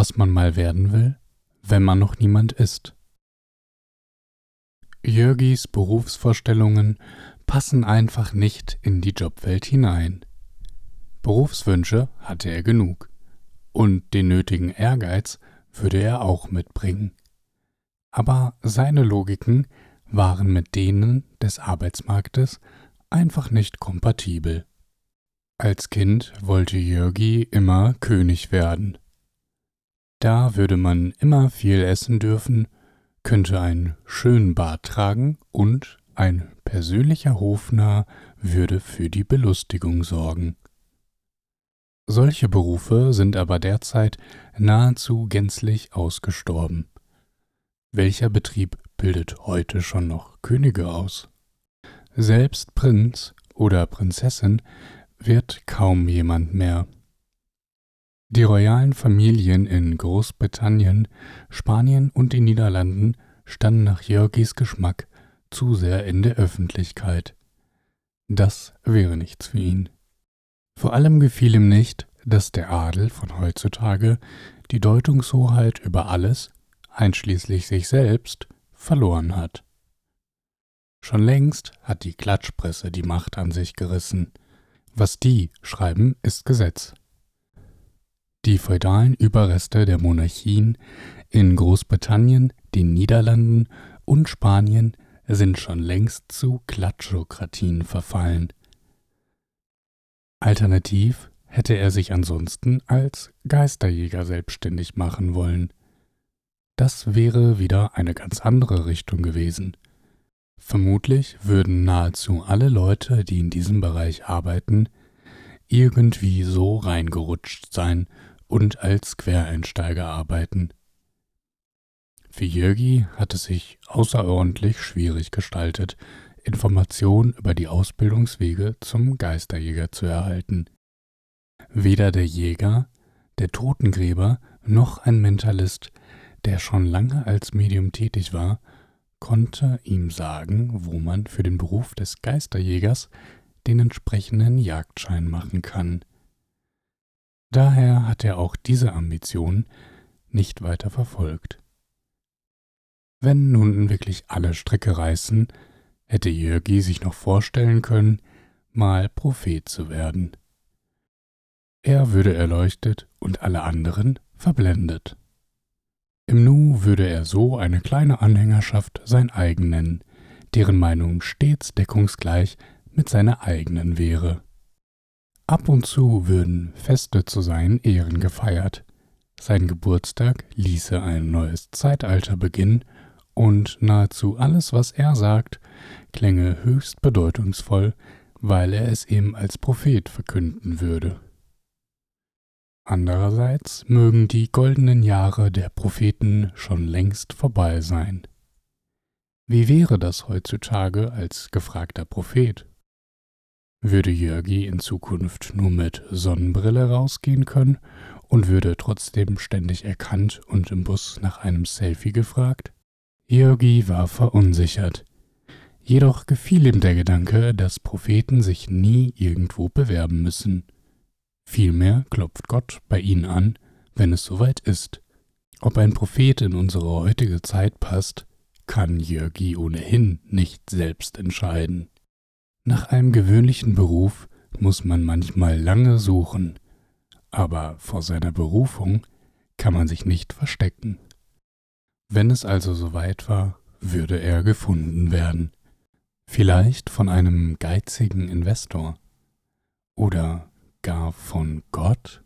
was man mal werden will, wenn man noch niemand ist. Jörgis Berufsvorstellungen passen einfach nicht in die Jobwelt hinein. Berufswünsche hatte er genug und den nötigen Ehrgeiz würde er auch mitbringen. Aber seine Logiken waren mit denen des Arbeitsmarktes einfach nicht kompatibel. Als Kind wollte Jörgi immer König werden. Da würde man immer viel essen dürfen, könnte einen schönen Bart tragen und ein persönlicher Hofnarr würde für die Belustigung sorgen. Solche Berufe sind aber derzeit nahezu gänzlich ausgestorben. Welcher Betrieb bildet heute schon noch Könige aus? Selbst Prinz oder Prinzessin wird kaum jemand mehr. Die royalen Familien in Großbritannien, Spanien und den Niederlanden standen nach Jörgis Geschmack zu sehr in der Öffentlichkeit. Das wäre nichts für ihn. Vor allem gefiel ihm nicht, dass der Adel von heutzutage die Deutungshoheit über alles, einschließlich sich selbst, verloren hat. Schon längst hat die Klatschpresse die Macht an sich gerissen. Was die schreiben, ist Gesetz. Die feudalen Überreste der Monarchien in Großbritannien, den Niederlanden und Spanien sind schon längst zu Klatschokratien verfallen. Alternativ hätte er sich ansonsten als Geisterjäger selbstständig machen wollen. Das wäre wieder eine ganz andere Richtung gewesen. Vermutlich würden nahezu alle Leute, die in diesem Bereich arbeiten, irgendwie so reingerutscht sein und als Quereinsteiger arbeiten. Für Jörgi hat es sich außerordentlich schwierig gestaltet, Informationen über die Ausbildungswege zum Geisterjäger zu erhalten. Weder der Jäger, der Totengräber noch ein Mentalist, der schon lange als Medium tätig war, konnte ihm sagen, wo man für den Beruf des Geisterjägers den entsprechenden Jagdschein machen kann. Daher hat er auch diese Ambition nicht weiter verfolgt. Wenn nun wirklich alle Stricke reißen, hätte Jörgi sich noch vorstellen können, mal Prophet zu werden. Er würde erleuchtet und alle anderen verblendet. Im Nu würde er so eine kleine Anhängerschaft sein eigen nennen, deren Meinung stets deckungsgleich mit seiner eigenen wäre. Ab und zu würden Feste zu seinen Ehren gefeiert. Sein Geburtstag ließe ein neues Zeitalter beginnen und nahezu alles, was er sagt, klänge höchst bedeutungsvoll, weil er es ihm als Prophet verkünden würde. Andererseits mögen die goldenen Jahre der Propheten schon längst vorbei sein. Wie wäre das heutzutage als gefragter Prophet? Würde Jörgi in Zukunft nur mit Sonnenbrille rausgehen können und würde trotzdem ständig erkannt und im Bus nach einem Selfie gefragt? Jörgi war verunsichert. Jedoch gefiel ihm der Gedanke, dass Propheten sich nie irgendwo bewerben müssen. Vielmehr klopft Gott bei ihnen an, wenn es soweit ist. Ob ein Prophet in unsere heutige Zeit passt, kann Jörgi ohnehin nicht selbst entscheiden. Nach einem gewöhnlichen Beruf muss man manchmal lange suchen, aber vor seiner Berufung kann man sich nicht verstecken. Wenn es also soweit war, würde er gefunden werden. Vielleicht von einem geizigen Investor oder gar von Gott?